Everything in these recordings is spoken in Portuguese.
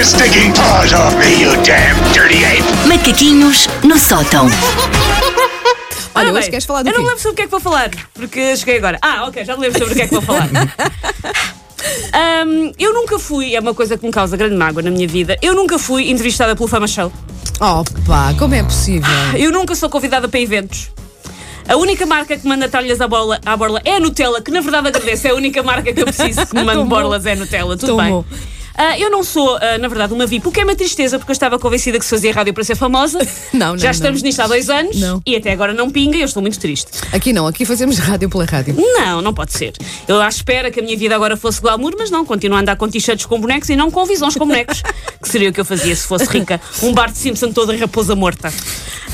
your stinking paws off me, you damn dirty ape! Macaquinhos no sótão. Olha, hoje bem, queres falar do Eu não quê? lembro sobre o que é que vou falar, porque cheguei agora. Ah, ok, já me lembro sobre o que é que vou falar. Ahm, eu nunca fui, é uma coisa que me causa grande mágoa na minha vida. Eu nunca fui entrevistada pelo Fama Show. Opa, como é possível? Eu nunca sou convidada para eventos. A única marca que manda talhas à borla, à borla é a Nutella, que na verdade agradeço. É a única marca que eu preciso que me mande Tão bom. borlas é a Nutella. Tudo Tão bem. Ah, eu não sou, ah, na verdade, uma VIP, o que é uma tristeza, porque eu estava convencida que se fazia rádio para ser famosa. Não, não, Já estamos não. nisto há dois anos Não. e até agora não pinga e eu estou muito triste. Aqui não, aqui fazemos rádio pela rádio. Não, não pode ser. Eu à espera que a minha vida agora fosse glamour, mas não, continuo a andar com t-shirts com bonecos e não com visões com bonecos, que seria o que eu fazia se fosse rica. Um Bart Simpson todo em raposa morta.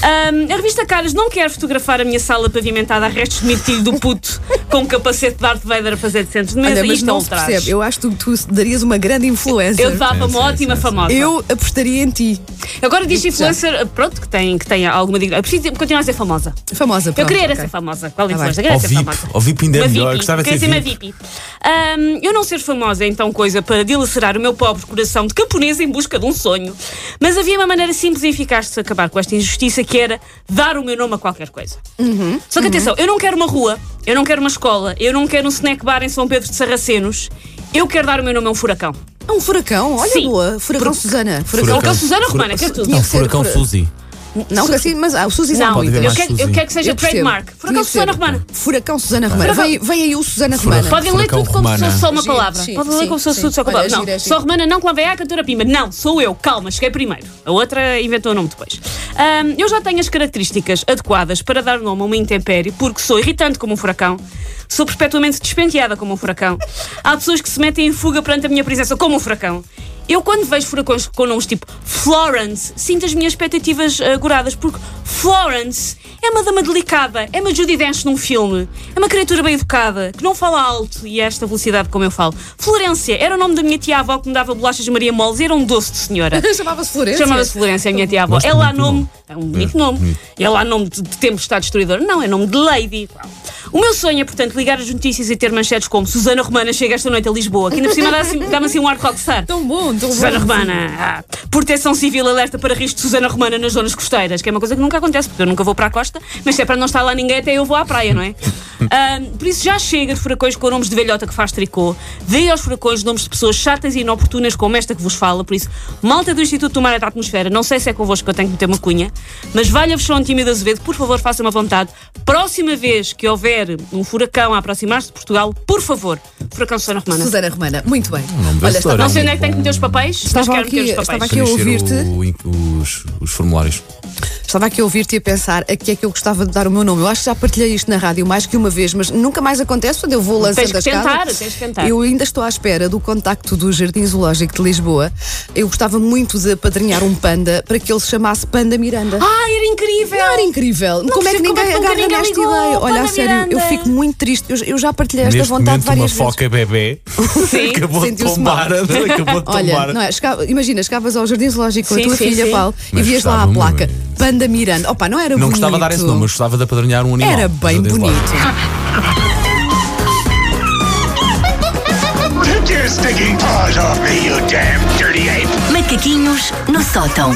Ahm, a revista Caras não quer fotografar a minha sala pavimentada a restos de mirtilho do puto com um capacete de Darth Vader a fazer de centros de mesa. Olha, Isto é não se percebe. Eu acho que tu, tu darias uma grande influência. Eu dava uma sim, ótima famosa. Eu apostaria em ti. Agora diz influencer, pronto, que tem, que tem alguma dignidade. Eu preciso continuar a ser famosa. Famosa, Eu pronto, queria era ok. ser famosa. Qual Tá influencer? Eu queria Ou ser VIP. famosa. Ou VIP ainda é Uma melhor. VIP. Gostava de Queria ser ser uma VIP. VIP. Ahm, eu não ser famosa é então coisa para dilacerar o meu pobre coração de camponesa em busca de um sonho. Mas havia uma maneira simples e eficaz de acabar com esta injustiça que era dar o meu nome a qualquer coisa. Uhum. Só que atenção, eu não quero uma rua, eu não quero uma escola, eu não quero um snack bar em São Pedro de Sarracenos. Eu quero dar o meu nome a um furacão. É um furacão, olha Sim. boa. Furacão Susana. Furacão. Furacão Susana Romana, quer tudo. Não, que Furacão fura- Suzy. Não, que assim, mas ah, o Suzy Não, eu quero, eu Suzy. quero que seja Eu trademark. Furacão. Susana Romana. Furacão Susana Romana. Furacão- Vem, vem aí o Susana Romana. Podem ler tudo como se fosse só uma palavra. Podem ler como se fosse tudo só uma palavra. Não, só Romana não, que lá vem a cantora Pima. Não, sou eu. Calma, cheguei primeiro. A outra inventou o nome depois. Ahm, eu já tenho as características adequadas para dar nome a uma intempérie, porque sou irritante como um furacão, sou perpetuamente despenteada como um furacão. Há pessoas que se metem em fuga perante a minha presença como um furacão. Eu, quando vejo furacões com nomes tipo Florence, sinto as minhas expectativas agoradas, porque Florence é uma dama delicada, é uma Judy Dench num filme, é uma criatura bem educada, que não fala alto e a esta velocidade como eu falo. Florência era o nome da minha tia-avó que me dava bolachas de Maria Moles, era um doce de senhora. Chamava-se Florença. Chamava-se Florência, a minha tia-avó. Gosto É lá nome. nome. É um bonito nome. É lá nome de, de tempestade destruidora. Não, é nome de Lady. O meu sonho é, portanto, ligar as notícias e ter manchetes como Susana Romana chega esta noite a Lisboa, que ainda por cima dá assim- dá-me assim um ar rockstar. Tão bom, tão bom. Susana Romana. ah. Proteção Civil alerta para risco de Susana Romana nas zonas costeiras, que é uma coisa que nunca acontece, porque eu nunca vou para a costa, mas se é para não estar lá ninguém, até eu vou à praia, não é? Ah, por isso já chega de furacões com nomes de velhota que faz tricô. Dê aos furacões nomes de pessoas chatas e inoportunas como esta que vos fala. Por isso, malta do Instituto do Mar e da Atmosfera, não sei se é convosco que eu tenho que meter uma cunha, mas valha-vos João Tímido Azevedo, por favor, façam uma vontade. Próxima vez que houver um furacão a aproximar-se de Portugal, por favor, furacão Susana Romana. Susana Romana, muito bem. nome Olha, estava, é Não um sei onde é que tenho que meter os papéis, mas Estava quero aqui- meter os estava papéis. aqui a ouvir-te. os, os formulários. Estava aqui a ouvir-te e a pensar a que é que eu gostava de dar o meu nome. Eu acho que já partilhei isto na rádio mais que uma vez, mas nunca mais acontece quando eu vou lançando Tens que as tentar, casas. tens que tentar. Eu ainda estou à espera do contacto do Jardim Zoológico de Lisboa. Eu gostava muito de apadrinhar um panda para que ele se chamasse Panda Miranda. Ah, era incrível! Não era incrível. como é que é ninguém que nunca agarra ninguém nesta ligou, ideia? Olha, a sério, eu Miranda. fico muito triste. Eu, eu já partilhei esta Neste vontade momento, uma várias vezes. foca bebê Sim. acabou de Sentiu-se tombar. Acabou de Olha, tombar. não é, chegava- imagina, chegavas ao Jardim Zoológico com a tua sim, filha, sim. Paulo, e Mas vias lá a placa muito. Panda Miranda. Opa, não era Não bonito. gostava de dar esse nome, mas gostava de apadrinhar um animal. Era bem bonito. Zoológico. Take your stinking paws off me, you damn dirty ape! Macaquinhos no sótão.